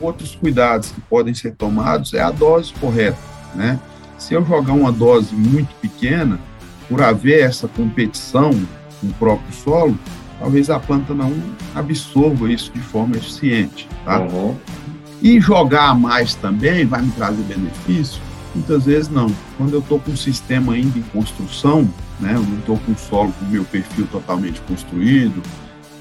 Outros cuidados que podem ser tomados é a dose correta, né? Se eu jogar uma dose muito pequena, por haver essa competição com o próprio solo, talvez a planta não absorva isso de forma eficiente, tá? Uhum. E jogar mais também vai me trazer benefício? Muitas vezes não. Quando eu estou com um sistema ainda em construção, né, eu não estou com o solo com o meu perfil totalmente construído,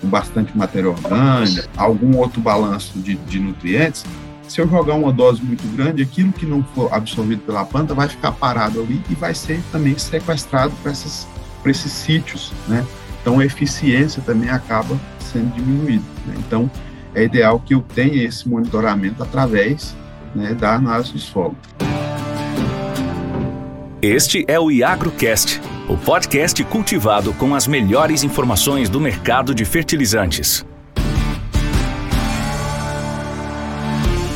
com bastante matéria orgânica, algum outro balanço de, de nutrientes, se eu jogar uma dose muito grande, aquilo que não for absorvido pela planta vai ficar parado ali e vai ser também sequestrado para esses sítios, né? Então a eficiência também acaba sendo diminuída. Né? Então é ideal que eu tenha esse monitoramento através né, da análise de solo. Este é o IagroCast, o podcast cultivado com as melhores informações do mercado de fertilizantes.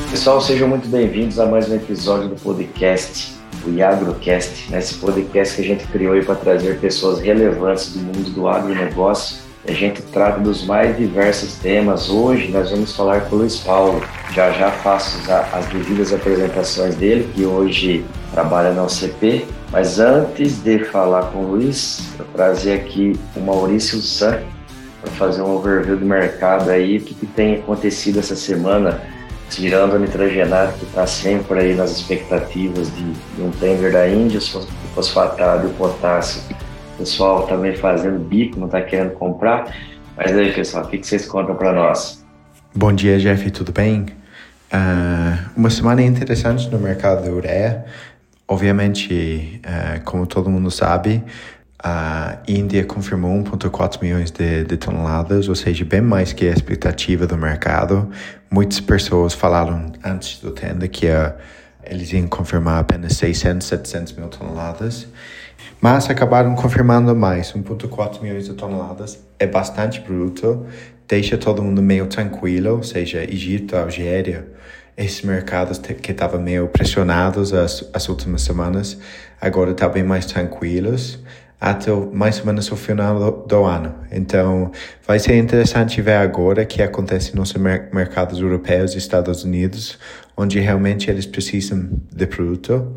Pessoal, sejam muito bem-vindos a mais um episódio do podcast, o IagroCast, nesse podcast que a gente criou para trazer pessoas relevantes do mundo do agronegócio a gente trata dos mais diversos temas. Hoje nós vamos falar com o Luiz Paulo. Já já faço as devidas apresentações dele, que hoje trabalha na OCP. Mas antes de falar com o Luiz, eu trazer aqui o Maurício San para fazer um overview do mercado aí, o que, que tem acontecido essa semana, tirando o nitrogenato que está sempre aí nas expectativas de, de um tender da Índia, o fosfatado e o potássio pessoal também fazendo bico, não está querendo comprar. Mas aí, pessoal, o que, vocês contam para nós? Bom dia, Jeff, tudo bem? Uh, uma semana interessante no mercado da ureia. Obviamente, uh, como todo mundo sabe, a Índia confirmou 1,4 milhões de, de, toneladas, ou seja, bem mais que a expectativa do mercado. Muitas pessoas falaram antes do tenda que uh, eles iam confirmar apenas 600, 700 mil toneladas. Mas acabaram confirmando mais, 1,4 milhões de toneladas. É bastante bruto, deixa todo mundo meio tranquilo, ou seja, Egito, Algéria, esses mercados que estavam meio pressionados as, as últimas semanas, agora estão tá bem mais tranquilos até mais ou menos o final do, do, ano. Então, vai ser interessante ver agora o que acontece nos mer mercados europeus e Estados Unidos, onde realmente eles precisam de produto.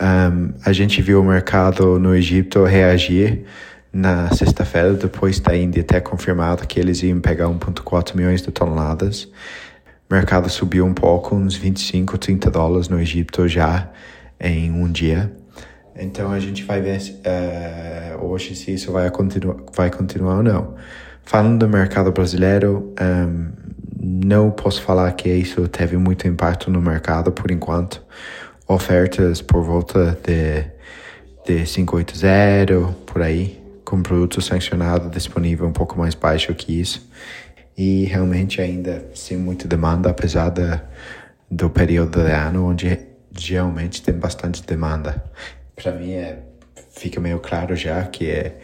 Um, a gente viu o mercado no Egito reagir na sexta-feira, depois da Índia ter confirmado que eles iam pegar 1,4 milhões de toneladas. O mercado subiu um pouco, uns 25, 30 dólares no Egito já em um dia. Então a gente vai ver uh, hoje se isso vai, continu vai continuar ou não. Falando do mercado brasileiro, um, não posso falar que isso teve muito impacto no mercado por enquanto ofertas por volta de, de 580, por aí, com produto sancionado disponível um pouco mais baixo que isso. E realmente ainda sem muita demanda, apesar da, do período de ano onde geralmente tem bastante demanda. Para mim é, fica meio claro já que é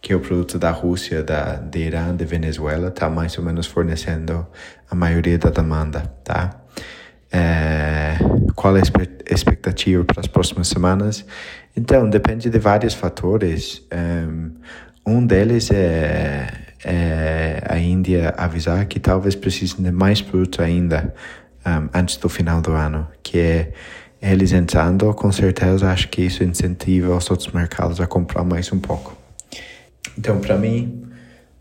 que o produto da Rússia, da, de Irã, de Venezuela está mais ou menos fornecendo a maioria da demanda, tá? É, qual é a expectativa para as próximas semanas? Então, depende de vários fatores. Um deles é, é a Índia avisar que talvez precise de mais produto ainda um, antes do final do ano, que é eles entrando, com certeza acho que isso incentiva os outros mercados a comprar mais um pouco. Então, para mim,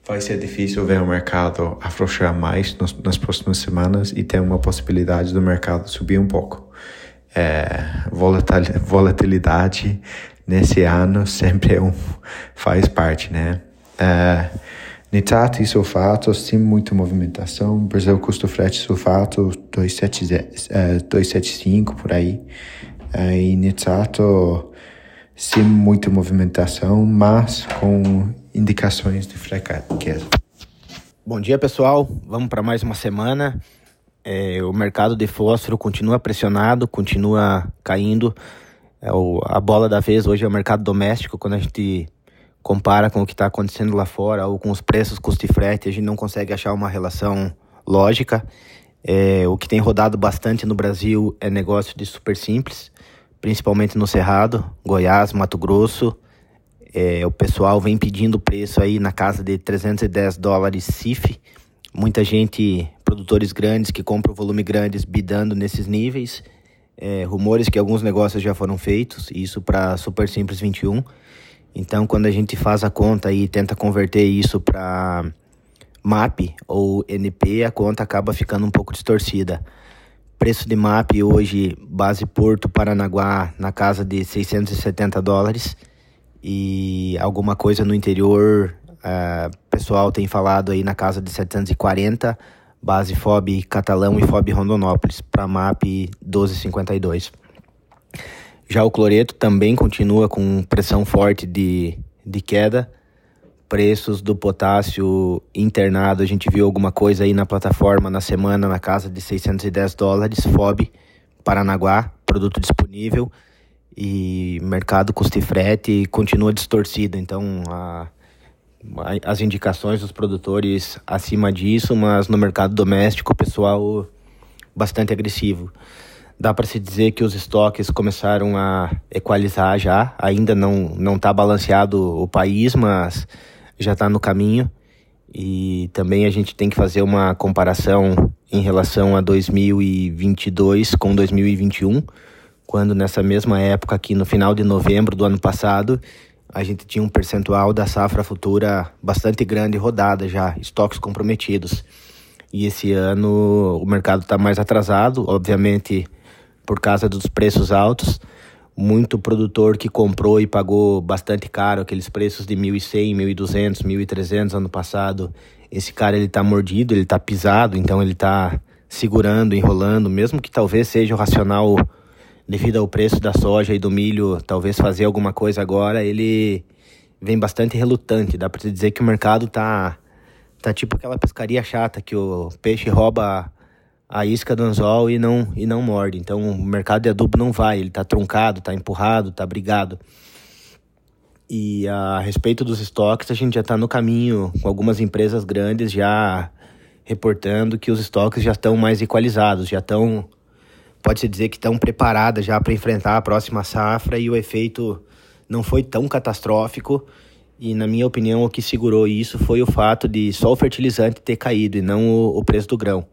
vai ser difícil ver o mercado afrouxar mais nos, nas próximas semanas e ter uma possibilidade do mercado subir um pouco. É, volatilidade nesse ano sempre é um, faz parte, né? É, nitrato sulfato, sim, muita movimentação. Brasil custo frete sulfato 275 é, por aí. É, e nitrato, sim, muita movimentação, mas com indicações de fraqueza. Bom dia, pessoal. Vamos para mais uma semana. É, o mercado de fósforo continua pressionado, continua caindo. É o, a bola da vez hoje é o mercado doméstico. Quando a gente compara com o que está acontecendo lá fora ou com os preços custo e frete, a gente não consegue achar uma relação lógica. É, o que tem rodado bastante no Brasil é negócio de super simples, principalmente no Cerrado, Goiás, Mato Grosso, é, o pessoal vem pedindo preço aí na casa de 310 dólares CIF, muita gente, produtores grandes que compram volume grandes, bidando nesses níveis. É, rumores que alguns negócios já foram feitos, isso para Super Simples 21. Então, quando a gente faz a conta e tenta converter isso para MAP ou NP, a conta acaba ficando um pouco distorcida. Preço de MAP hoje, base Porto Paranaguá, na casa de 670 dólares. E alguma coisa no interior, uh, pessoal tem falado aí na casa de 740, base FOB Catalão e FOB Rondonópolis, para MAP 1252. Já o cloreto também continua com pressão forte de, de queda. Preços do potássio internado, a gente viu alguma coisa aí na plataforma na semana na casa de 610 dólares. FOB, Paranaguá, produto disponível. E mercado custo e frete continua distorcido. Então, a, a, as indicações dos produtores acima disso, mas no mercado doméstico o pessoal bastante agressivo. Dá para se dizer que os estoques começaram a equalizar já. Ainda não não está balanceado o país, mas já está no caminho. E também a gente tem que fazer uma comparação em relação a 2022 com 2021, quando nessa mesma época, aqui no final de novembro do ano passado, a gente tinha um percentual da safra futura bastante grande rodada já, estoques comprometidos. E esse ano o mercado está mais atrasado, obviamente por causa dos preços altos. Muito produtor que comprou e pagou bastante caro, aqueles preços de 1.100, 1.200, 1.300 ano passado. Esse cara ele tá mordido, ele tá pisado, então ele tá segurando, enrolando, mesmo que talvez seja o racional devido ao preço da soja e do milho, talvez fazer alguma coisa agora, ele vem bastante relutante. Dá para dizer que o mercado tá tá tipo aquela pescaria chata que o peixe rouba a isca do anzol e não, e não morde. Então o mercado de adubo não vai, ele está truncado, está empurrado, está brigado. E a respeito dos estoques, a gente já está no caminho com algumas empresas grandes já reportando que os estoques já estão mais equalizados, já estão, pode-se dizer que estão preparadas já para enfrentar a próxima safra e o efeito não foi tão catastrófico. E na minha opinião, o que segurou isso foi o fato de só o fertilizante ter caído e não o, o preço do grão.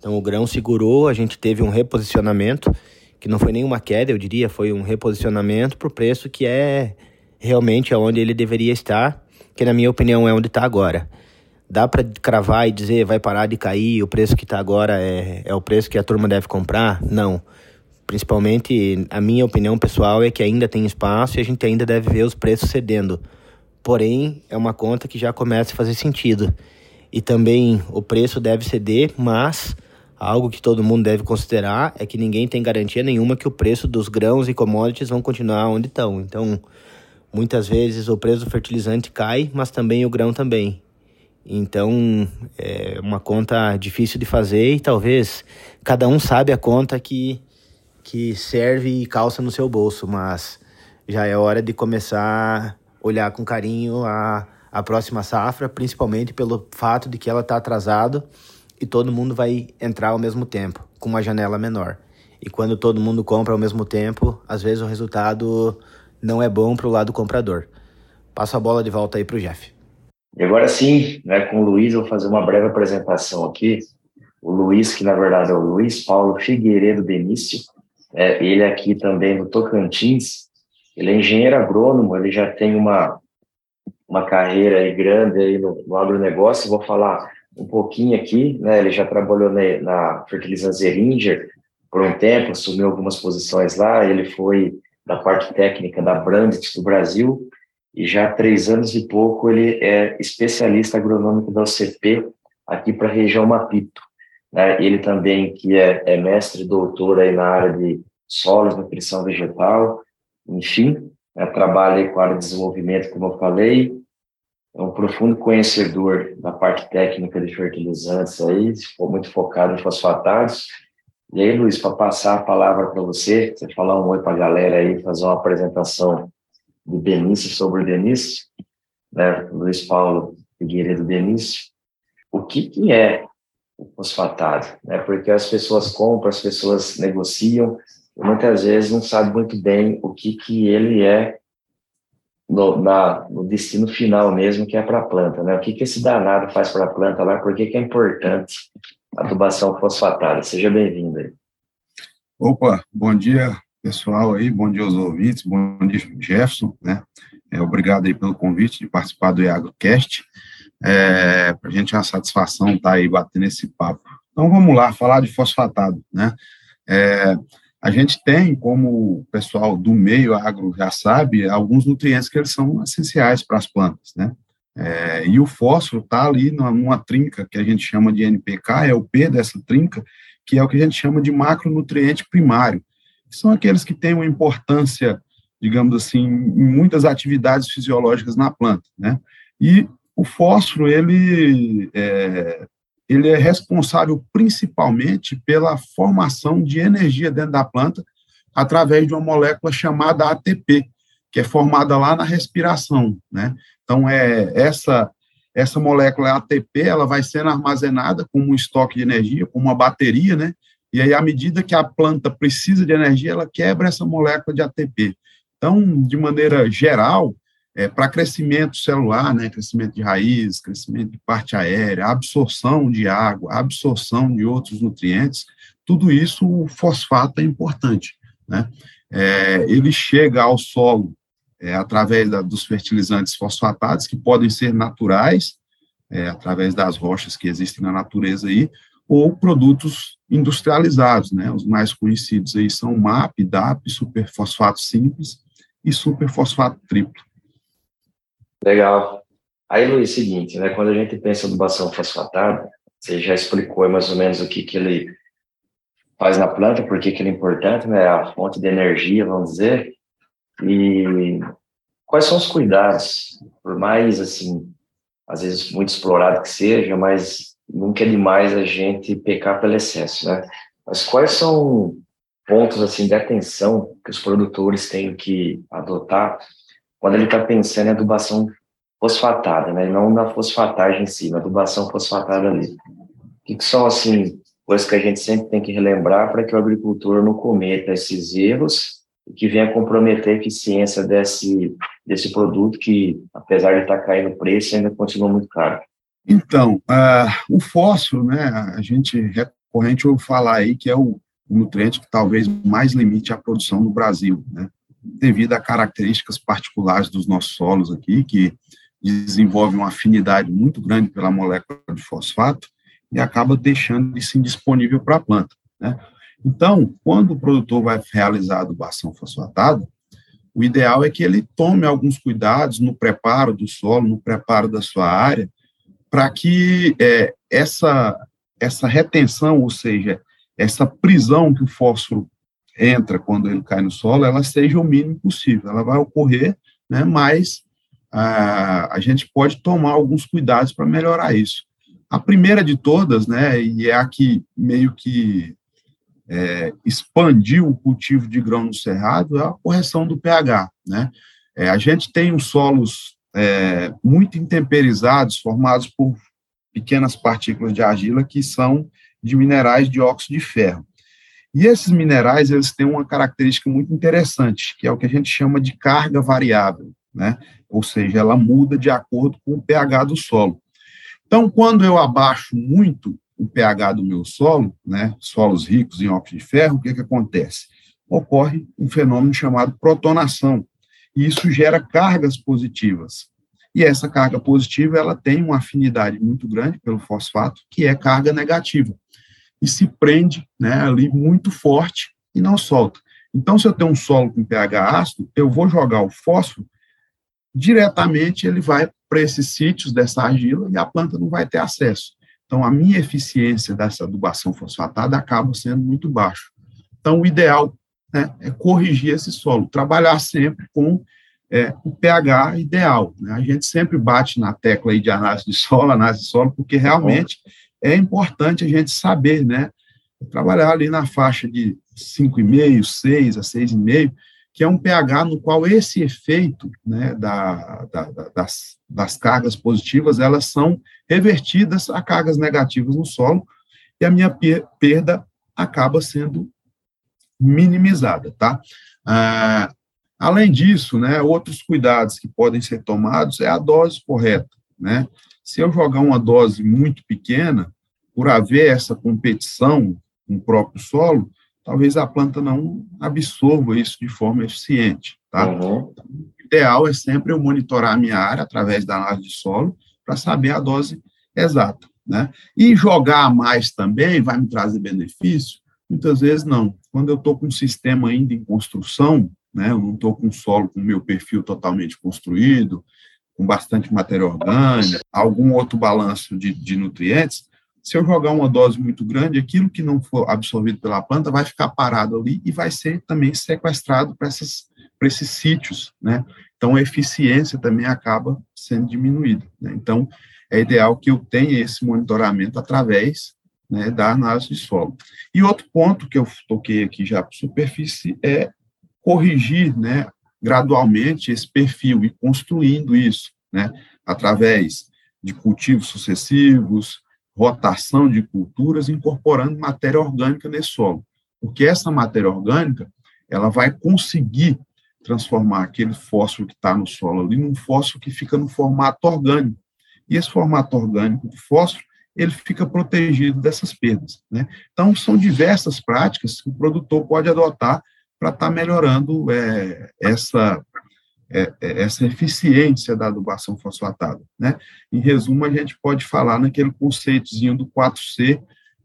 Então o grão segurou, a gente teve um reposicionamento, que não foi nenhuma queda, eu diria, foi um reposicionamento para o preço que é realmente onde ele deveria estar, que na minha opinião é onde está agora. Dá para cravar e dizer vai parar de cair, o preço que está agora é, é o preço que a turma deve comprar? Não. Principalmente, a minha opinião pessoal é que ainda tem espaço e a gente ainda deve ver os preços cedendo. Porém, é uma conta que já começa a fazer sentido. E também o preço deve ceder, mas Algo que todo mundo deve considerar é que ninguém tem garantia nenhuma que o preço dos grãos e commodities vão continuar onde estão. Então, muitas vezes o preço do fertilizante cai, mas também o grão também. Então, é uma conta difícil de fazer e talvez cada um sabe a conta que, que serve e calça no seu bolso, mas já é hora de começar a olhar com carinho a, a próxima safra, principalmente pelo fato de que ela está atrasado e todo mundo vai entrar ao mesmo tempo, com uma janela menor. E quando todo mundo compra ao mesmo tempo, às vezes o resultado não é bom para o lado comprador. Passo a bola de volta aí para o Jeff. E agora sim, né, com o Luiz, eu vou fazer uma breve apresentação aqui. O Luiz, que na verdade é o Luiz Paulo Figueiredo Benício, é, ele aqui também no Tocantins, ele é engenheiro agrônomo, ele já tem uma, uma carreira aí grande aí no, no agronegócio, vou falar um pouquinho aqui, né? Ele já trabalhou na, na fertilizante Zeringer por um tempo, assumiu algumas posições lá. Ele foi da parte técnica da Brandit do Brasil e já há três anos e pouco ele é especialista agronômico da OCP aqui para a região Mapito. Né? Ele também que é, é mestre doutor aí na área de solos, nutrição vegetal, enfim, né? trabalha com a área de desenvolvimento, como eu falei, é um profundo conhecedor da parte técnica de fertilizantes aí, muito focado em fosfatados. E aí, Luiz, para passar a palavra para você, você falar um oi para a galera aí, fazer uma apresentação de Benício sobre o Benício, né? Luiz Paulo Figueiredo Benício. O que, que é o fosfatado? Né? Porque as pessoas compram, as pessoas negociam, e muitas vezes não sabem muito bem o que, que ele é no, na, no destino final mesmo, que é para a planta, né? O que, que esse danado faz para a planta lá? Por que, que é importante a adubação fosfatada? Seja bem-vindo aí. Opa, bom dia, pessoal aí, bom dia aos ouvintes, bom dia, Jefferson, né? É, obrigado aí pelo convite de participar do IagroCast. É, para a gente é uma satisfação estar tá aí batendo esse papo. Então vamos lá, falar de fosfatado, né? É, a gente tem, como o pessoal do meio agro já sabe, alguns nutrientes que eles são essenciais para as plantas, né? É, e o fósforo está ali numa, numa, trinca que a gente chama de NPK, é o P dessa trinca, que é o que a gente chama de macronutriente primário, que são aqueles que têm uma importância, digamos assim, em muitas atividades fisiológicas na planta, né? E o fósforo, ele é, ele é responsável principalmente pela formação de energia dentro da planta através de uma molécula chamada ATP, que é formada lá na respiração, né? Então é essa essa molécula ATP, ela vai sendo armazenada como um estoque de energia, como uma bateria, né? E aí à medida que a planta precisa de energia, ela quebra essa molécula de ATP. Então, de maneira geral, é, para crescimento celular, né, crescimento de raiz, crescimento de parte aérea, absorção de água, absorção de outros nutrientes, tudo isso o fosfato é importante. Né? É, ele chega ao solo é, através da, dos fertilizantes fosfatados, que podem ser naturais, é, através das rochas que existem na natureza aí, ou produtos industrializados, né? Os mais conhecidos aí são MAP, DAP, superfosfato simples e superfosfato triplo. Legal. Aí, Luiz, seguinte, né? Quando a gente pensa em adubação fosfatada, você já explicou mais ou menos o que, que ele faz na planta, por que, ele é importante, né? A fonte de energia, vamos dizer. E quais são os cuidados, por mais, assim, às vezes muito explorado que seja, mas nunca é demais a gente pecar pelo excesso, né? Mas quais são pontos, assim, de atenção que os produtores têm que adotar quando ele está pensando em adubação fosfatada, né? Não na fosfatagem em si, na adubação fosfatada ali. O que, que são, assim, coisas que a gente sempre tem que relembrar para que o agricultor não cometa esses erros e que venha comprometer a eficiência desse, desse produto que, apesar de estar tá caindo o preço, ainda continua muito caro. Então, uh, o fósforo, né, a gente recorrente ouve falar aí que é o nutriente que talvez mais limite a produção no Brasil, né? Devido a características particulares dos nossos solos aqui, que desenvolvem uma afinidade muito grande pela molécula de fosfato e acaba deixando isso indisponível para a planta. Né? Então, quando o produtor vai realizar a adubação fosfatada, o ideal é que ele tome alguns cuidados no preparo do solo, no preparo da sua área, para que é, essa, essa retenção, ou seja, essa prisão que o fósforo entra quando ele cai no solo, ela seja o mínimo possível. Ela vai ocorrer, né, mas a, a gente pode tomar alguns cuidados para melhorar isso. A primeira de todas, né, e é a que meio que é, expandiu o cultivo de grão no cerrado, é a correção do pH, né. É, a gente tem os solos é, muito intemperizados, formados por pequenas partículas de argila que são de minerais de óxido de ferro. E esses minerais, eles têm uma característica muito interessante, que é o que a gente chama de carga variável, né? Ou seja, ela muda de acordo com o pH do solo. Então, quando eu abaixo muito o pH do meu solo, né, solos ricos em óxido de ferro, o que que acontece? Ocorre um fenômeno chamado protonação, e isso gera cargas positivas. E essa carga positiva, ela tem uma afinidade muito grande pelo fosfato, que é carga negativa e se prende né, ali muito forte e não solta. Então, se eu tenho um solo com pH ácido, eu vou jogar o fósforo, diretamente ele vai para esses sítios dessa argila e a planta não vai ter acesso. Então, a minha eficiência dessa adubação fosfatada acaba sendo muito baixa. Então, o ideal né, é corrigir esse solo, trabalhar sempre com é, o pH ideal. Né? A gente sempre bate na tecla aí de análise de solo, análise de solo, porque realmente é importante a gente saber, né? Trabalhar ali na faixa de 5,5, 6 a 6,5, que é um pH no qual esse efeito né, da, da, das, das cargas positivas, elas são revertidas a cargas negativas no solo, e a minha perda acaba sendo minimizada, tá? Ah, Além disso, né, outros cuidados que podem ser tomados é a dose correta, né? Se eu jogar uma dose muito pequena, por haver essa competição com o próprio solo, talvez a planta não absorva isso de forma eficiente, tá? Uhum. O ideal é sempre eu monitorar a minha área através da análise de solo para saber a dose exata, né? E jogar mais também vai me trazer benefício? Muitas vezes não. Quando eu estou com um sistema ainda em construção, né, eu não estou com o solo com o meu perfil totalmente construído, com bastante matéria orgânica, algum outro balanço de, de nutrientes, se eu jogar uma dose muito grande, aquilo que não for absorvido pela planta vai ficar parado ali e vai ser também sequestrado para esses sítios, né? Então, a eficiência também acaba sendo diminuída. Né? Então, é ideal que eu tenha esse monitoramento através né, da análise de solo. E outro ponto que eu toquei aqui já para superfície é corrigir, né, gradualmente esse perfil e construindo isso, né, através de cultivos sucessivos, rotação de culturas, incorporando matéria orgânica nesse solo, porque essa matéria orgânica ela vai conseguir transformar aquele fósforo que está no solo ali num fósforo que fica no formato orgânico. E esse formato orgânico de fósforo ele fica protegido dessas perdas. Né? Então, são diversas práticas que o produtor pode adotar para estar tá melhorando é, essa, é, é, essa eficiência da adubação fosfatada. Né? Em resumo, a gente pode falar naquele conceitozinho do 4C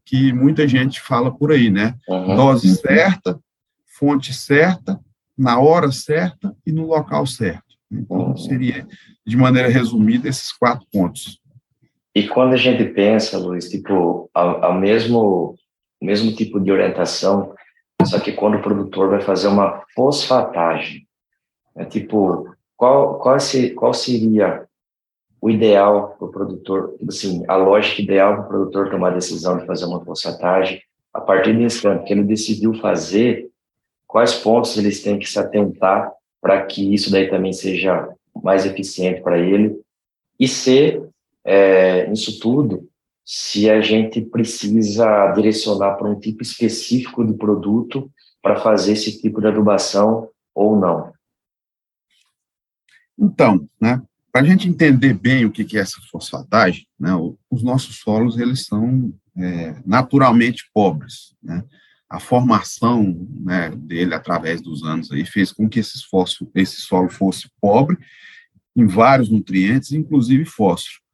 que muita gente fala por aí, né? Uhum. Dose certa, fonte certa, na hora certa e no local certo. Então, seria, de maneira resumida, esses quatro pontos. E quando a gente pensa, Luiz, tipo, ao, ao mesmo, mesmo tipo de orientação, só que quando o produtor vai fazer uma fosfatagem, é tipo, qual, qual, se, qual seria o ideal para o produtor, assim, a lógica ideal para o produtor tomar a decisão de fazer uma fosfatagem, a partir do instante que ele decidiu fazer, quais pontos eles têm que se atentar para que isso daí também seja mais eficiente para ele e ser é, isso tudo se a gente precisa direcionar para um tipo específico de produto para fazer esse tipo de adubação ou não. Então, né, para a gente entender bem o que é essa fosfatagem, né, os nossos solos eles são é, naturalmente pobres. Né? A formação né, dele através dos anos aí fez com que esses fósforo, esse solo fosse pobre em vários nutrientes, inclusive fósforo.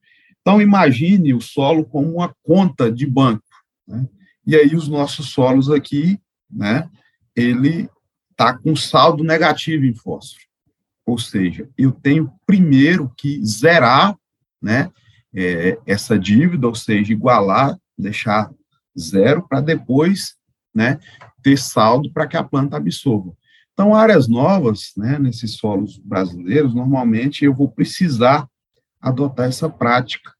Então, imagine o solo como uma conta de banco. Né? E aí, os nossos solos aqui, né, ele está com saldo negativo em fósforo. Ou seja, eu tenho primeiro que zerar né, é, essa dívida, ou seja, igualar, deixar zero, para depois né, ter saldo para que a planta absorva. Então, áreas novas, né, nesses solos brasileiros, normalmente eu vou precisar adotar essa prática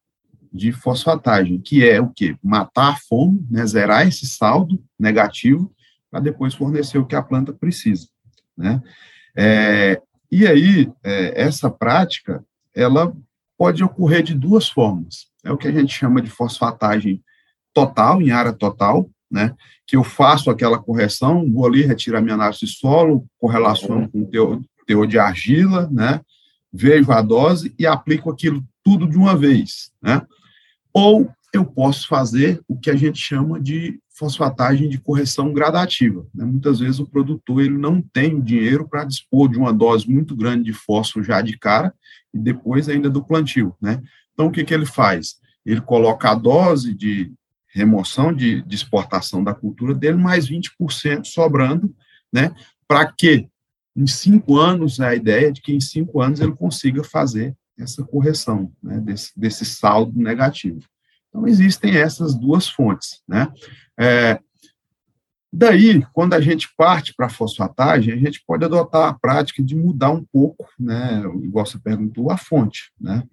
de fosfatagem, que é o quê? Matar a fome, né, zerar esse saldo negativo, para depois fornecer o que a planta precisa, né? É, e aí, é, essa prática, ela pode ocorrer de duas formas. É o que a gente chama de fosfatagem total, em área total, né? Que eu faço aquela correção, vou ali, retiro a minha análise de solo, correlaciono com o teor, teor de argila, né? Vejo a dose e aplico aquilo tudo de uma vez, né? Ou eu posso fazer o que a gente chama de fosfatagem de correção gradativa. Né? Muitas vezes o produtor ele não tem dinheiro para dispor de uma dose muito grande de fósforo já de cara e depois ainda do plantio. Né? Então, o que, que ele faz? Ele coloca a dose de remoção de, de exportação da cultura dele, mais 20% sobrando, né? para que em cinco anos, é a ideia de que em cinco anos ele consiga fazer essa correção né, desse, desse saldo negativo. Então, existem essas duas fontes. Né? É, daí, quando a gente parte para a fosfatagem, a gente pode adotar a prática de mudar um pouco, né, igual você perguntou, a fonte. Né?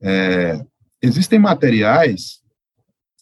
É, existem materiais,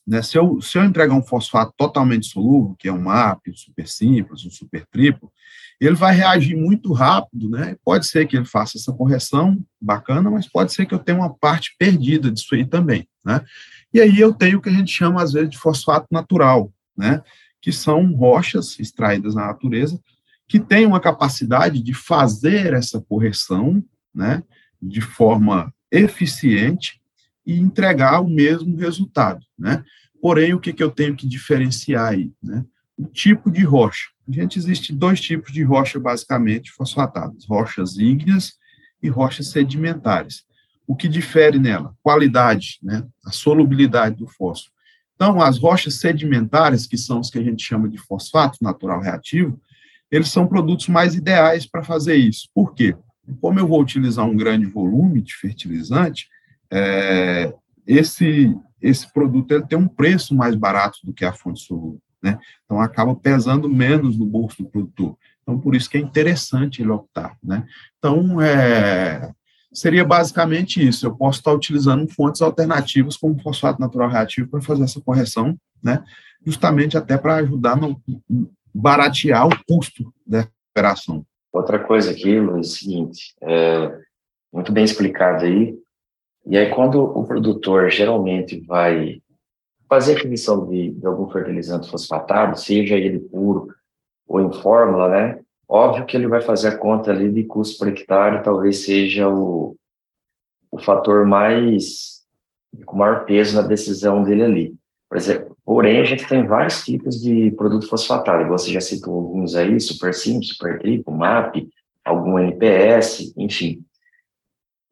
né, se, eu, se eu entregar um fosfato totalmente solúvel, que é um MAP, um super simples, um super triplo, ele vai reagir muito rápido, né? Pode ser que ele faça essa correção bacana, mas pode ser que eu tenha uma parte perdida disso aí também, né? E aí eu tenho o que a gente chama às vezes de fosfato natural, né? Que são rochas extraídas na natureza que tem uma capacidade de fazer essa correção, né, de forma eficiente e entregar o mesmo resultado, né? Porém, o que, que eu tenho que diferenciar aí, né? O tipo de rocha. A gente existe dois tipos de rocha basicamente fosfatadas: rochas ígneas e rochas sedimentares. O que difere nela? Qualidade, né? A solubilidade do fósforo. Então, as rochas sedimentares, que são os que a gente chama de fosfato natural reativo, eles são produtos mais ideais para fazer isso. Por quê? Como eu vou utilizar um grande volume de fertilizante, é, esse, esse produto ele tem um preço mais barato do que a fonte solúvel, né? Então, acaba pesando menos no bolso do produtor. Então, por isso que é interessante ele optar, né? Então, é, seria basicamente isso. Eu posso estar utilizando fontes alternativas como fosfato natural reativo para fazer essa correção, né? Justamente até para ajudar no baratear o custo da operação. Outra coisa aqui, Luiz, é o seguinte, é, muito bem explicado aí. E aí, quando o produtor geralmente vai fazer aquisição de, de algum fertilizante fosfatado, seja ele puro ou em fórmula, né? Óbvio que ele vai fazer a conta ali de custo por hectare, talvez seja o, o fator mais com maior peso na decisão dele ali. Por exemplo, porém, a gente tem vários tipos de produto fosfatado. Você já citou alguns aí, Super Sim, Super Tripo, MAP, algum NPS, enfim.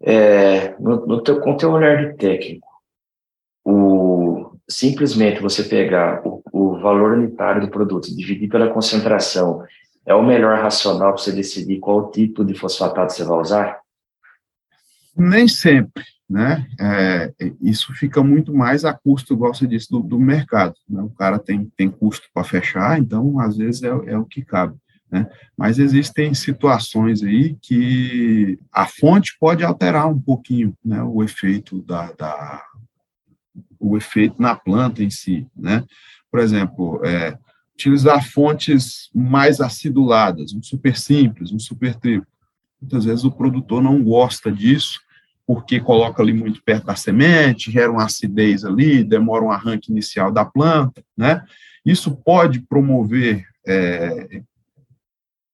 É, no, no teu, com teu olhar de técnico, o, simplesmente você pegar o, o valor unitário do produto, dividir pela concentração, é o melhor racional para você decidir qual tipo de fosfatado você vai usar? Nem sempre né? É, isso fica muito mais a custo, igual você disse, do, do mercado. Né? O cara tem, tem custo para fechar, então às vezes é, é o que cabe. Né? Mas existem situações aí que a fonte pode alterar um pouquinho né, o efeito da, da o efeito na planta em si, né? Por exemplo, é, utilizar fontes mais aciduladas, um super simples, um super triplo. Muitas vezes o produtor não gosta disso porque coloca ali muito perto da semente, gera uma acidez ali, demora um arranque inicial da planta, né? Isso pode promover é,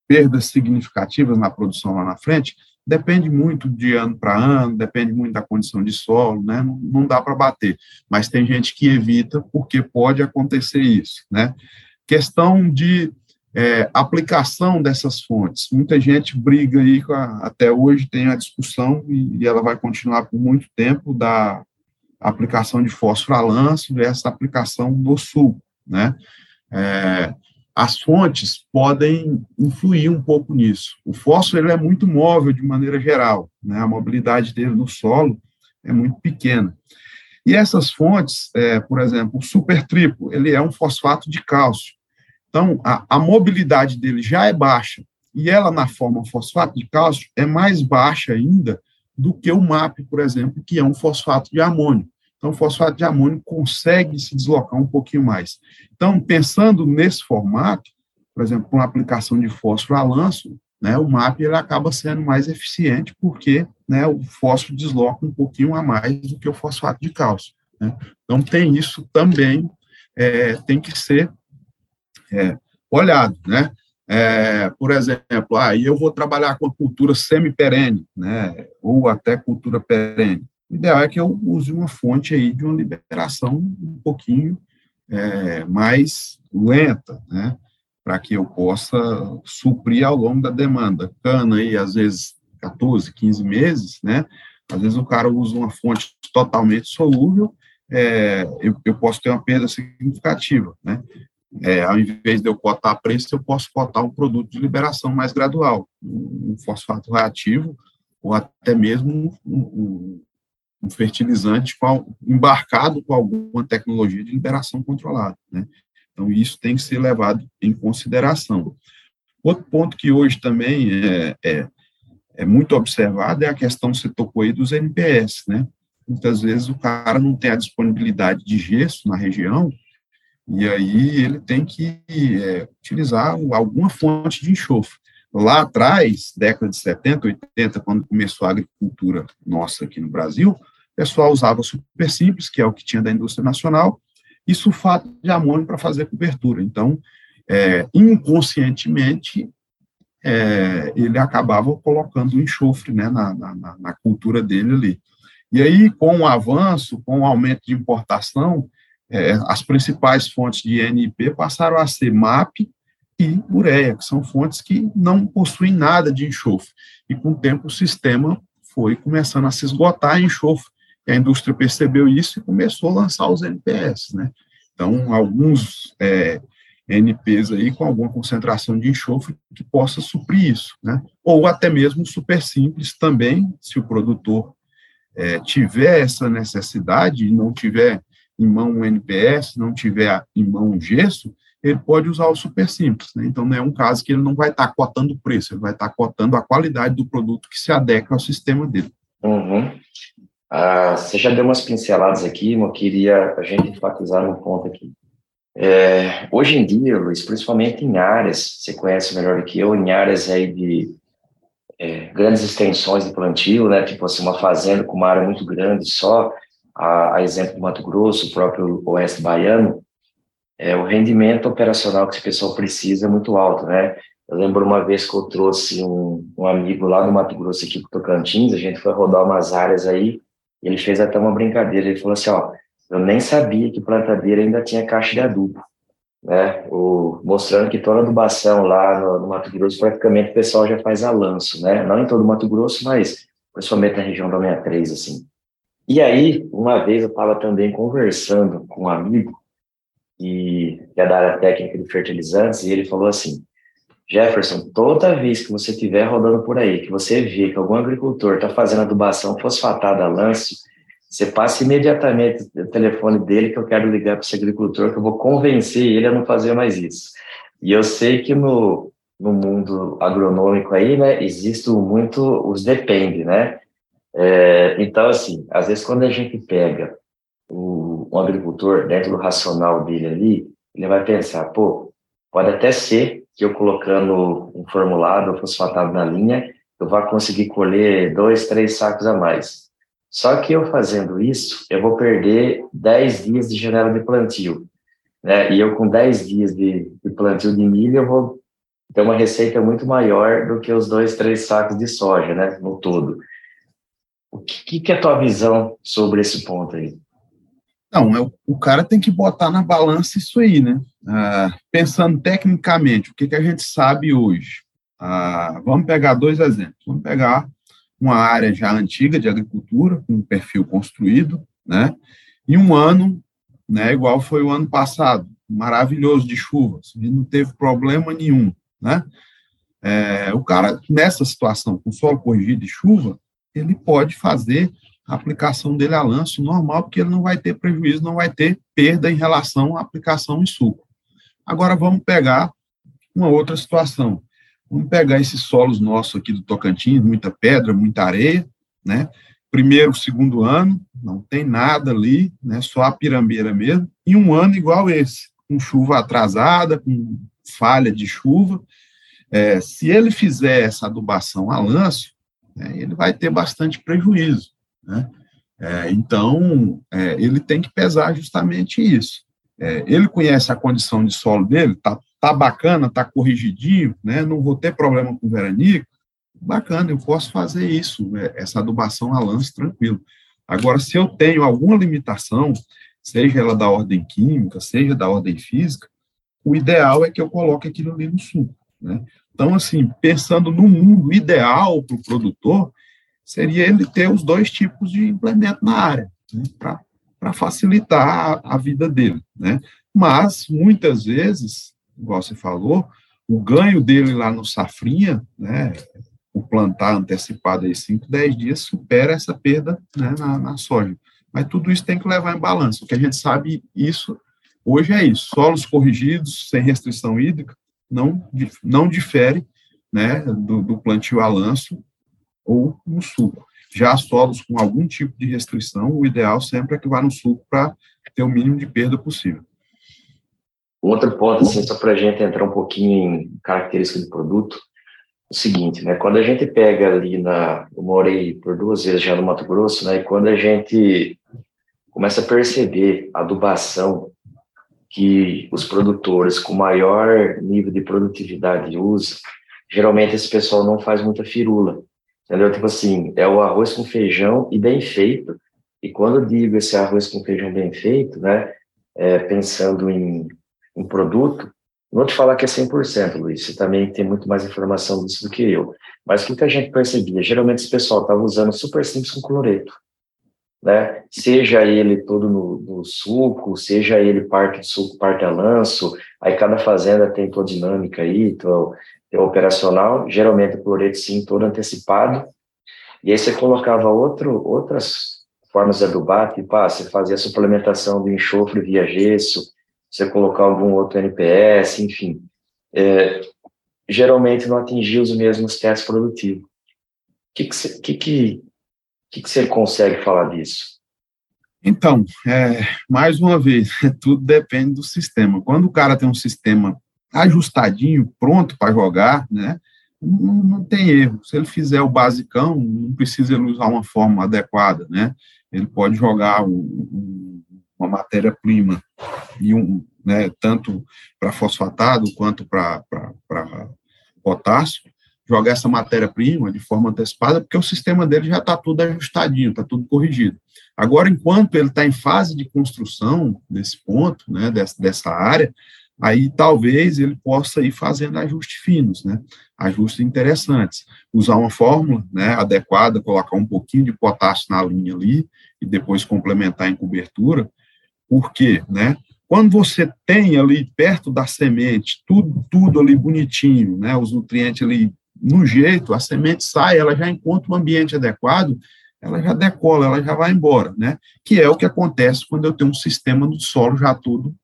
perdas significativas na produção lá na frente, depende muito de ano para ano, depende muito da condição de solo, né? Não, não dá para bater, mas tem gente que evita porque pode acontecer isso, né? Questão de é, aplicação dessas fontes. Muita gente briga aí, a, até hoje tem a discussão, e, e, ela vai continuar por muito tempo, da aplicação de fósforo a lanço versus a aplicação do sul, né? É, as fontes podem influir um pouco nisso. O fósforo ele é muito móvel de maneira geral, né? a mobilidade dele no solo é muito pequena. E essas fontes, é, por exemplo, o super triplo, ele é um fosfato de cálcio. Então, a, a mobilidade dele já é baixa, e ela, na forma fosfato de cálcio, é mais baixa ainda do que o MAP, por exemplo, que é um fosfato de amônio. Então, o fosfato de amônio consegue se deslocar um pouquinho mais. Então, pensando nesse formato, por exemplo, com a aplicação de fósforo a lanço, né, o MAP ele acaba sendo mais eficiente porque né, o fósforo desloca um pouquinho a mais do que o fosfato de cálcio. Né? Então, tem isso também, é, tem que ser é, olhado, né? É, por exemplo, aí ah, eu vou trabalhar com a cultura semi-perene, né, ou até cultura perene. O ideal é que eu use uma fonte aí de uma liberação um pouquinho é, mais lenta, né, para que eu possa suprir ao longo da demanda. Cana aí, às vezes, 14, 15 meses, né, às vezes o cara usa uma fonte totalmente solúvel, é, eu, eu, posso ter uma perda significativa, né? É, ao invés de eu cotar preço, eu posso cotar um produto de liberação mais gradual, um fosfato reativo, ou até mesmo um, um, um fertilizante com, embarcado com alguma tecnologia de liberação controlada. Né? Então, isso tem que ser levado em consideração. Outro ponto que hoje também é, é, é muito observado é a questão, você tocou aí, dos NPS. Né? Muitas vezes o cara não tem a disponibilidade de gesso na região, e aí ele tem que é, utilizar alguma fonte de enxofre. Lá atrás, década de 70, 80, quando começou a agricultura nossa aqui no Brasil, o pessoal usava super simples, que é o que tinha da indústria nacional, e sulfato de amônio para fazer cobertura. Então, é, inconscientemente, é, ele acabava colocando enxofre né, na, na, na, cultura dele ali. E aí, com o avanço, com o aumento de importação, é, as principais fontes de NIP passaram a ser MAP e ureia, que são fontes que não possuem nada de enxofre. E com o tempo o sistema foi começando a se esgotar em enxofre. E a indústria percebeu isso e começou a lançar os NPS, né? Então, alguns é, NPs aí com alguma concentração de enxofre que possa suprir isso, né? Ou até mesmo super simples também, se o produtor é, tiver essa necessidade e não tiver em mão um NPS, não tiver em mão um gesso, ele pode usar o super simples. Né? Então, não é um caso que ele não vai estar tá cotando o preço, ele vai estar tá cotando a qualidade do produto que se adequa ao sistema dele. Uhum. Ah, você já deu umas pinceladas aqui, mas eu queria a gente enfatizar um ponto aqui. É, hoje em dia, Luiz, principalmente em áreas, você conhece melhor do que eu, em áreas aí de é, grandes extensões de plantio, né, tipo assim, uma fazenda com uma área muito grande só, a, a exemplo do Mato Grosso, o próprio Oeste Baiano, é, o rendimento operacional que esse pessoal precisa é muito alto, né? Eu lembro uma vez que eu trouxe um, um amigo lá do Mato Grosso aqui para Tocantins, a gente foi rodar umas áreas aí, ele fez até uma brincadeira, ele falou assim, ó, eu nem sabia que plantadeira ainda tinha caixa de adubo, né? O, mostrando que toda adubação lá no, no, Mato Grosso, praticamente o pessoal já faz a lanço, né? Não em todo o Mato Grosso, mas principalmente na região da 63, assim. E aí, uma vez eu estava também conversando com um amigo, que é da área técnica de fertilizantes, e ele falou assim, Jefferson, toda vez que você estiver rodando por aí, que você vê que algum agricultor está fazendo adubação fosfatada a lance, você passa imediatamente o telefone dele que eu quero ligar para esse agricultor, que eu vou convencer ele a não fazer mais isso. E eu sei que no, no mundo agronômico aí, né, existe muito os depende, né? É, então, assim, às vezes quando a gente pega o, um agricultor dentro do racional dele ali, ele vai pensar, pô, pode até ser que eu colocando um formulado fosfatado na linha, eu vá conseguir colher dois, três sacos a mais. Só que eu fazendo isso, eu vou perder 10 dias de janela de plantio. Né? E eu com 10 dias de, de plantio de milho, eu vou ter uma receita muito maior do que os dois, três sacos de soja, né, no todo. O que, que é a tua visão sobre esse ponto aí? Não, é, o cara tem que botar na balança isso aí, né? Ah, pensando tecnicamente, o que, que a gente sabe hoje? Ah, vamos pegar dois exemplos. Vamos pegar uma área já antiga de agricultura, com um perfil construído, né? E um ano, né, igual foi o ano passado, maravilhoso de chuvas, e não teve problema nenhum, né? É, o cara, nessa situação, com solo corrigido de chuva, ele pode fazer a aplicação dele a lanço normal, porque ele não vai ter prejuízo, não vai ter perda em relação à aplicação em suco. Agora vamos pegar uma outra situação. Vamos pegar esses solos nossos aqui do Tocantins, muita pedra, muita areia, né? Primeiro, segundo ano, não tem nada ali, né? Só a pirambeira mesmo. E um ano igual esse, com chuva atrasada, com falha de chuva. É, se ele fizer essa adubação a lanço, né, ele vai ter bastante prejuízo. Né? É, então, é, ele tem que pesar justamente isso. É, ele conhece a condição de solo dele, tá, tá bacana, tá corrigidinho, né? Não vou ter problema com veranico. Bacana, eu posso fazer isso, né, essa adubação a lance tranquilo. Agora, se eu tenho alguma limitação, seja ela da ordem química, seja da ordem física, o ideal é que eu coloque aquilo ali no suco, né? Então, assim, pensando no mundo ideal para o produtor, seria ele ter os dois tipos de implemento na área, né, para facilitar a, a, vida dele. Né? Mas, muitas vezes, igual você falou, o ganho dele lá no safrinha, né, o plantar antecipado aí 5, 10 dias, supera essa perda né, na, na soja. Mas tudo isso tem que levar em balanço. O que a gente sabe isso hoje é isso: solos corrigidos, sem restrição hídrica, não, não difere né, do, do plantio a lanço ou no suco. Já solos com algum tipo de restrição, o ideal sempre é que vá no suco para ter o mínimo de perda possível. Outro ponto, assim, só para a gente entrar um pouquinho em características do produto, o seguinte, né, quando a gente pega ali na, eu morei por duas vezes já no Mato Grosso, né, e quando a gente começa a perceber a adubação que os produtores com maior nível de produtividade usam, geralmente esse pessoal não faz muita firula, entendeu? Tipo assim, é o arroz com feijão e bem feito, e quando eu digo esse arroz com feijão bem feito, né, é, pensando em, em produto, não vou te falar que é 100%, Luiz, você também tem muito mais informação disso do que eu, mas o que a gente percebia? Geralmente esse pessoal estava usando super simples com cloreto, né? Seja ele todo no, no, suco, seja ele parte de suco, parte a lanço, aí cada fazenda tem toda dinâmica aí, então, operacional, geralmente o cloreto sim, todo antecipado, e aí você colocava outro, outras formas de adubar, tipo, ah, você fazia a suplementação do enxofre via gesso, você colocar algum outro NPS, enfim. É, geralmente não atingia os mesmos testes produtivos. O que, que, você, que, que, que, que você consegue falar disso? Então, é, mais uma vez, tudo depende do sistema. Quando o cara tem um sistema ajustadinho, pronto para jogar, né, não, não, tem erro. Se ele fizer o basicão, não precisa ele usar uma forma adequada, né? Ele pode jogar um, uma matéria-prima e um, né, tanto para fosfatado quanto para potássio, jogar essa matéria-prima de forma antecipada, porque o sistema dele já está tudo ajustadinho, está tudo corrigido. Agora, enquanto ele está em fase de construção desse ponto, né, dessa, dessa área, aí talvez ele possa ir fazendo ajustes finos, né, ajustes interessantes. Usar uma fórmula né, adequada, colocar um pouquinho de potássio na linha ali, e depois complementar em cobertura, por quê, né? Quando você tem ali perto da semente, tudo, tudo ali bonitinho, né, os nutrientes ali no jeito, a semente sai, ela já encontra um ambiente adequado, ela já decola, ela já vai embora, né? Que é o que acontece quando eu tenho um sistema do solo já todo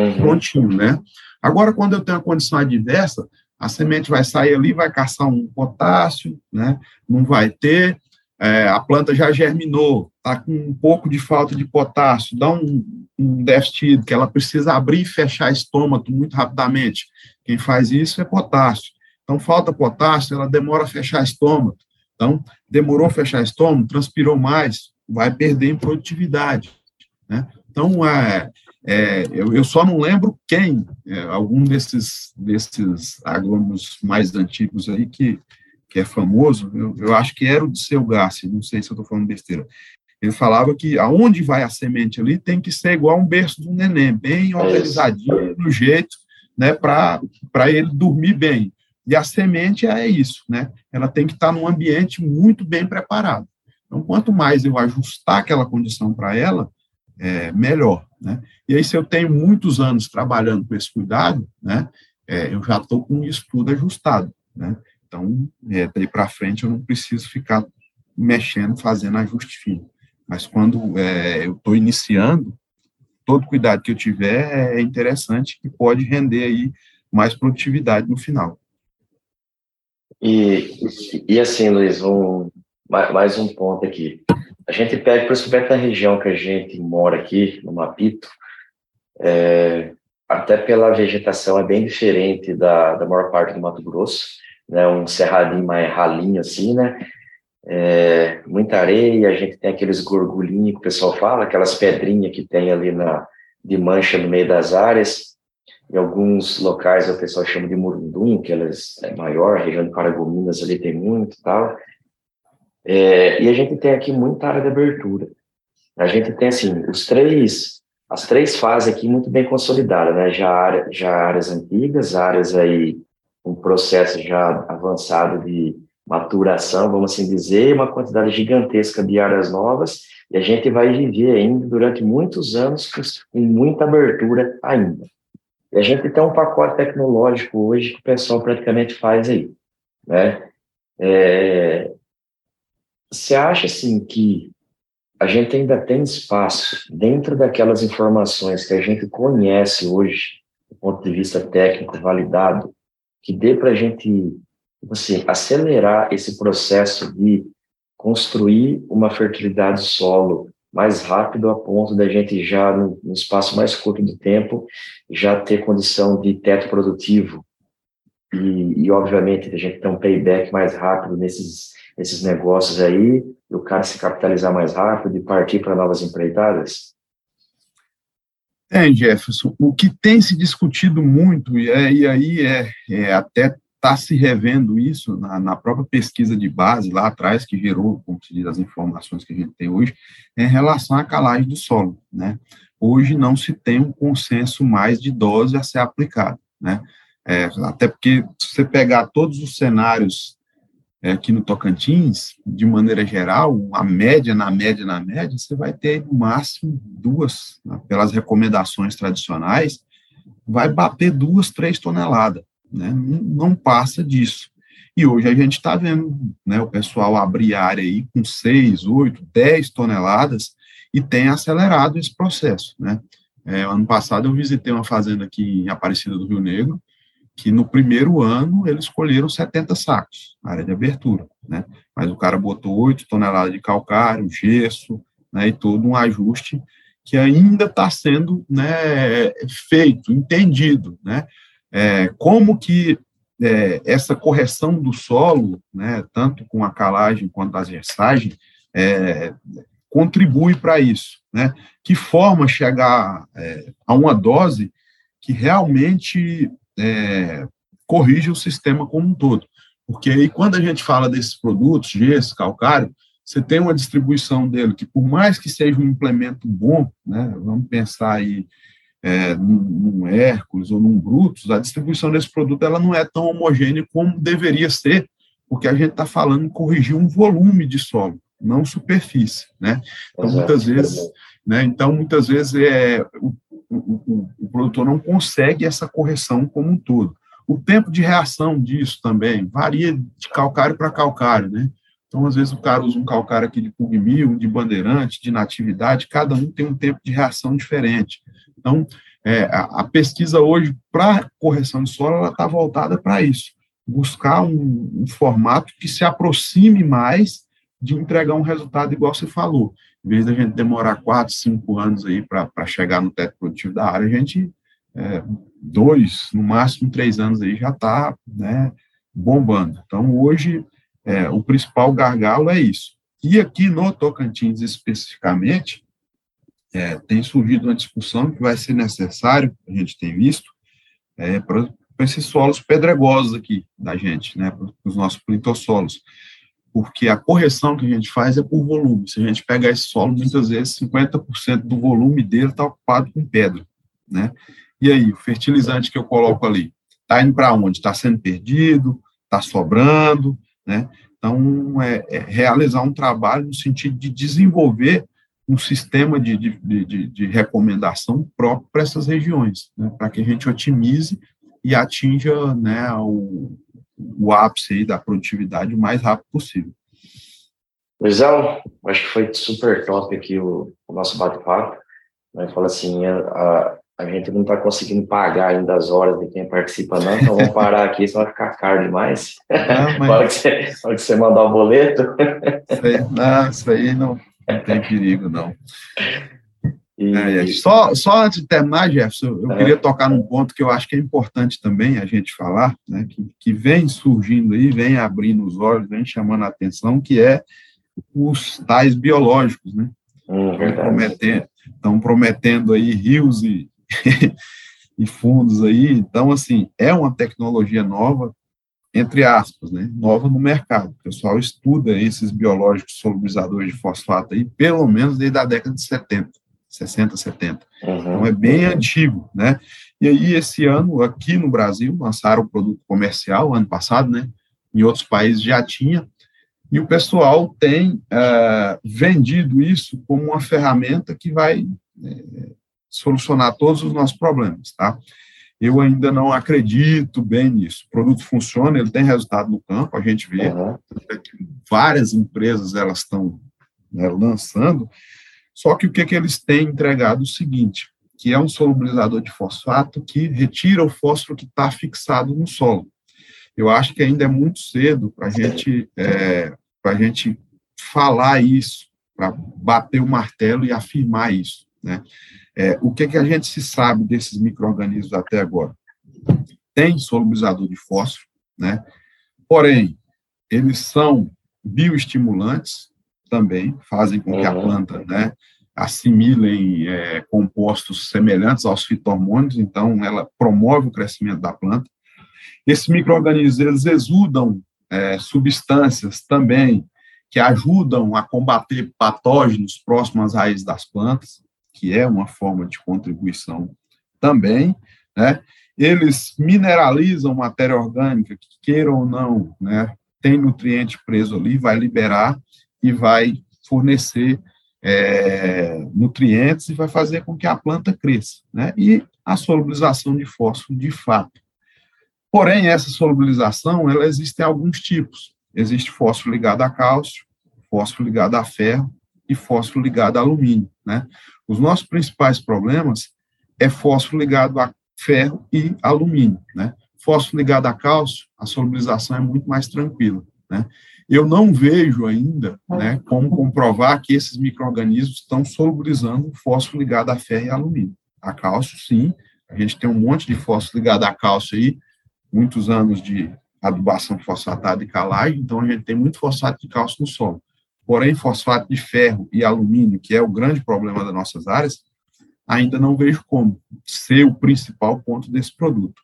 uhum. prontinho, né? Agora, quando eu tenho uma condição adversa, a semente vai sair ali, vai caçar um potássio, né? Não vai ter, é, a planta já germinou, está com um pouco de falta de potássio, dá um, um déficit que ela precisa abrir e fechar estômago muito rapidamente. Quem faz isso é potássio. Então, falta potássio, ela demora a fechar estômago. Então, demorou a fechar estômago, transpirou mais, vai perder em produtividade. Né? Então, é, é, eu, eu, só não lembro quem, é, algum desses, desses agrônomos mais antigos aí que que é famoso, eu, eu acho que era o de seu Garcia, não sei se eu estou falando besteira. Ele falava que aonde vai a semente ali tem que ser igual um berço de um neném, bem organizadinho, no jeito, né, para ele dormir bem. E a semente é isso, né? Ela tem que estar num ambiente muito bem preparado. Então, quanto mais eu ajustar aquela condição para ela, é, melhor, né? E aí, se eu tenho muitos anos trabalhando com esse cuidado, né, é, eu já estou com isso tudo ajustado, né? Então, é, daí para frente, eu não preciso ficar mexendo, fazendo ajuste fino. Mas quando é, eu estou iniciando, todo cuidado que eu tiver é interessante e pode render aí mais produtividade no final. E, e assim, Luiz, um, mais um ponto aqui. A gente pega, principalmente na região que a gente mora aqui, no Mapito, é, até pela vegetação é bem diferente da, da maior parte do Mato Grosso né, um cerradinho mais ralinho assim, né? É, muita areia, a gente tem aqueles gorgulhinhos que o pessoal fala, aquelas pedrinhas que tem ali na, de mancha no meio das áreas. Em alguns locais o pessoal chama de murundum, que elas é maior, a região de Paragominas ali tem muito tal. É, e a gente tem aqui muita área de abertura. A gente tem, assim, os três, as três fases aqui muito bem consolidadas, né? Já, área, já áreas antigas, áreas aí um processo já avançado de maturação, vamos assim dizer, uma quantidade gigantesca de áreas novas, e a gente vai viver ainda durante muitos anos com muita abertura ainda. E a gente tem um pacote tecnológico hoje que o pessoal praticamente faz aí, né? É, você acha, assim, que a gente ainda tem espaço dentro daquelas informações que a gente conhece hoje, do ponto de vista técnico validado, que dê para a gente assim, acelerar esse processo de construir uma fertilidade solo mais rápido a ponto da gente já, no, no espaço mais curto de tempo, já ter condição de teto produtivo? E, e, obviamente, a gente ter um payback mais rápido nesses, nesses negócios aí, e o cara se capitalizar mais rápido e partir para novas empreitadas? É, Jefferson, o que tem se discutido muito, e, é, e aí é, é, até está se revendo isso na, na, própria pesquisa de base lá atrás, que gerou, como se diz, as informações que a gente tem hoje, em relação à calagem do solo, né? Hoje não se tem um consenso mais de dose a ser aplicado, né? É, até porque, se você pegar todos os cenários é, aqui no Tocantins, de maneira geral, a média, na média, na média, você vai ter no máximo duas, né, pelas recomendações tradicionais, vai bater duas, três toneladas, né? não, passa disso. E hoje a gente está vendo né, o pessoal abrir área aí com seis, oito, dez toneladas e tem acelerado esse processo. Né? É, ano passado eu visitei uma fazenda aqui em Aparecida do Rio Negro, que no primeiro ano eles escolheram 70 sacos, área de abertura, né? Mas o cara botou 8 toneladas de calcário, gesso, né, e todo um ajuste que ainda está sendo né, feito, entendido, né? É, como que é, essa correção do solo, né, tanto com a calagem quanto a gestagem, é, contribui para isso, né? Que forma chegar é, a uma dose que realmente é, corrige o sistema como um todo. Porque aí, quando a gente fala desses produtos, gesso, calcário, você tem uma distribuição dele que, por mais que seja um implemento bom, né, vamos pensar aí é, num, num Hércules ou num Brutus, a distribuição desse produto ela não é tão homogênea como deveria ser, porque a gente está falando em corrigir um volume de solo, não superfície, né? Então, muitas vezes, né, então, muitas vezes é, o o, o, o produtor não consegue essa correção como um todo. O tempo de reação disso também varia de calcário para calcário, né? Então, às vezes, o cara usa um calcário aqui de pugmil, de bandeirante, de natividade, cada um tem um tempo de reação diferente. Então, é, a, a, pesquisa hoje para correção de solo, ela está voltada para isso, buscar um, um, formato que se aproxime mais de entregar um resultado igual você falou. Em vez da gente demorar quatro, cinco anos aí para chegar no teto produtivo da área, a gente, é, dois, no máximo três anos aí já está né, bombando. Então, hoje, é, o principal gargalo é isso. E aqui no Tocantins especificamente, é, tem surgido uma discussão que vai ser necessário, a gente tem visto, é, para esses solos pedregosos aqui da gente, né, para os nossos plintossolos porque a correção que a gente faz é por volume. Se a gente pegar esse solo, muitas vezes 50% do volume dele está ocupado com pedra, né? E aí, o fertilizante que eu coloco ali, está indo para onde? Está sendo perdido? Está sobrando? Né? Então, é, é, realizar um trabalho no sentido de desenvolver um sistema de, de, de, de recomendação próprio para essas regiões, né? para que a gente otimize e atinja né, o, o ápice da produtividade o mais rápido possível. Luizão, acho que foi super top aqui o, o nosso bate-papo. Né? Fala assim, a, a, a gente não está conseguindo pagar ainda as horas de quem participa, não, então vamos parar aqui, senão vai ficar caro demais. Não, mas... hora, que você, hora que você mandar o boleto. Isso aí, não, isso aí não, não tem perigo, não. E... É, só, só antes de terminar, Jefferson, eu é. queria tocar num ponto que eu acho que é importante também a gente falar, né, que, que vem surgindo aí, vem abrindo os olhos, vem chamando a atenção, que é os tais biológicos, né? Hum, estão, prometendo, prometendo aí rios e, e fundos aí, então, assim, é uma tecnologia nova, entre aspas, né, nova no mercado. O pessoal estuda esses biológicos solubilizadores de fosfato aí, pelo menos desde a década de 70. 60, 70. Uhum. Então é bem antigo, né? E aí esse ano aqui no Brasil lançaram o produto comercial ano passado, né? Em outros países já tinha e o pessoal tem uh, vendido isso como uma ferramenta que vai uh, solucionar todos os nossos problemas, tá? Eu ainda não acredito bem nisso. O produto funciona, ele tem resultado no campo, a gente vê uhum. várias empresas elas estão né, lançando, só que o que, que eles têm entregado? O seguinte, que é um solubilizador de fosfato que retira o fósforo que está fixado no solo. Eu acho que ainda é muito cedo para gente, é, a gente falar isso, para bater o martelo e afirmar isso. Né? É, o que, que a gente se sabe desses micro-organismos até agora? Tem solubilizador de fósforo, né? porém, eles são bioestimulantes, também fazem com que a uhum. planta né, assimilem é, compostos semelhantes aos fitormônios, então ela promove o crescimento da planta. Esses micro-organismos, eles exudam é, substâncias também que ajudam a combater patógenos próximos às raízes das plantas, que é uma forma de contribuição também, né? Eles mineralizam matéria orgânica, que queira ou não, né? Tem nutriente preso ali, vai liberar e vai fornecer é, nutrientes e vai fazer com que a planta cresça, né? E a solubilização de fósforo, de fato. Porém, essa solubilização, ela existe em alguns tipos. Existe fósforo ligado a cálcio, fósforo ligado a ferro e fósforo ligado a alumínio, né? Os nossos principais problemas é fósforo ligado a ferro e alumínio, né? Fósforo ligado a cálcio, a solubilização é muito mais tranquila, né? Eu não vejo ainda, né, como comprovar que esses micro-organismos estão solubilizando fósforo ligado a ferro e alumínio. A cálcio, sim, a gente tem um monte de fósforo ligado a cálcio aí, muitos anos de adubação fosfatada e calagem, então a gente tem muito fosfato de cálcio no solo. Porém, fosfato de ferro e alumínio, que é o grande problema das nossas áreas, ainda não vejo como ser o principal ponto desse produto.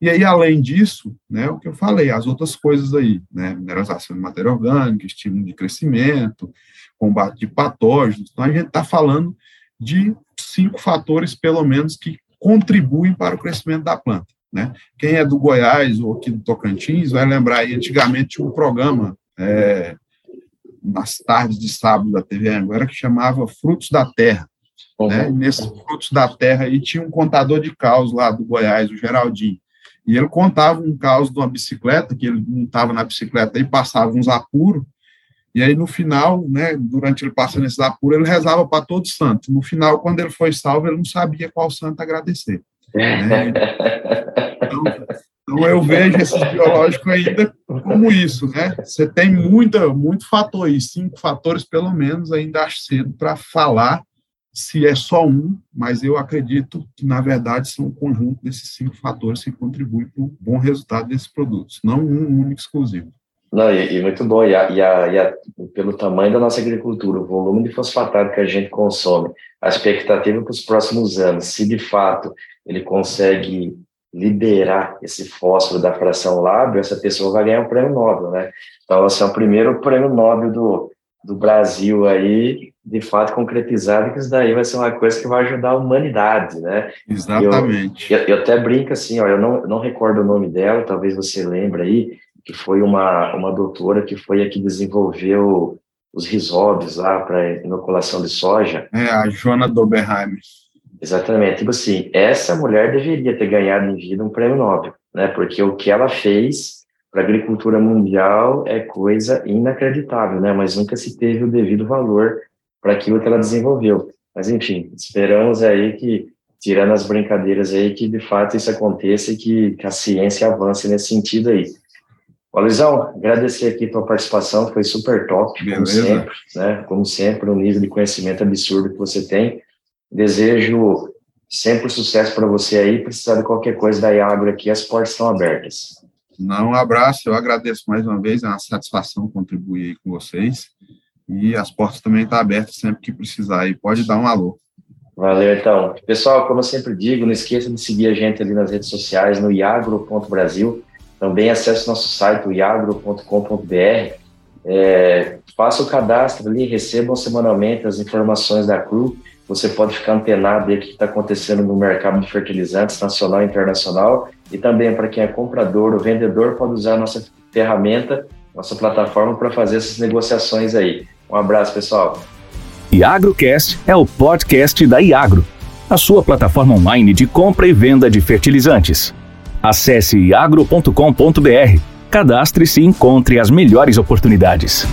E aí, além disso, né, o que eu falei, as outras coisas aí, né, mineralização de matéria orgânica, estímulo de crescimento, combate de patógenos, então a gente está falando de cinco fatores, pelo menos, que contribuem para o crescimento da planta. Né? Quem é do Goiás ou aqui do Tocantins vai lembrar aí, antigamente tinha um programa é, nas tardes de sábado da TV Anguera, que chamava Frutos da Terra. Uhum. Né? E nesses Frutos da Terra aí tinha um contador de caos lá do Goiás, o Geraldinho. E ele contava um caos de uma bicicleta, que ele montava na bicicleta e passava uns apuros, e aí no final, né, durante ele passando esses apuros, ele rezava para todos santos. No final, quando ele foi salvo, ele não sabia qual santo agradecer. Né? Então, então, eu vejo esses biológicos ainda como isso, né? Você tem muita, muito fator aí, cinco fatores pelo menos, ainda acho cedo para falar se é só um, mas eu acredito que, na verdade, são um conjunto desses cinco fatores que contribuem para o bom resultado desses produtos, não um único exclusivo. Não, e, e muito bom, e, a, e, a, e a, pelo tamanho da nossa agricultura, o volume de fosfatado que a gente consome, a expectativa para os próximos anos, se de fato ele consegue liberar esse fósforo da fração lábio, essa pessoa vai ganhar um prêmio Nobel, né? Então, esse é o primeiro prêmio Nobel do, do Brasil aí, de fato concretizado, que isso daí vai ser uma coisa que vai ajudar a humanidade, né? Exatamente. Eu, eu, eu até brinco assim, ó, eu não, não recordo o nome dela, talvez você lembre aí, que foi uma, uma doutora que foi a que desenvolveu os risóbios lá para inoculação de soja. É, a Joana Doberheim. Exatamente. Tipo assim, essa mulher deveria ter ganhado em vida um prêmio Nobel, né? Porque o que ela fez para a agricultura mundial é coisa inacreditável, né? Mas nunca se teve o devido valor para aquilo que ela desenvolveu. Mas enfim, esperamos aí que, tirando as brincadeiras aí, que de fato isso aconteça e que, que a ciência avance nesse sentido aí. Ô, Luizão, agradecer aqui a tua participação, foi super top, Beleza. como sempre, né? Como sempre, um nível de conhecimento absurdo que você tem. Desejo sempre sucesso para você aí. Precisar de qualquer coisa da Iagro aqui, as portas estão abertas. Não, um abraço, eu agradeço mais uma vez, é uma satisfação contribuir aí com vocês. E as portas também estão abertas sempre que precisar aí. Pode dar um alô. Valeu, então. Pessoal, como eu sempre digo, não esqueça de seguir a gente ali nas redes sociais, no iagro.brasil. Também acesse nosso site, iagro.com.br. É, faça o cadastro ali, recebam semanalmente as informações da CRU você pode ficar antenado o que está acontecendo no mercado de fertilizantes nacional e internacional. E também para quem é comprador ou vendedor, pode usar a nossa ferramenta, nossa plataforma para fazer essas negociações aí. Um abraço, pessoal. IagroCast é o podcast da Iagro, a sua plataforma online de compra e venda de fertilizantes. Acesse iagro.com.br, cadastre-se e encontre as melhores oportunidades.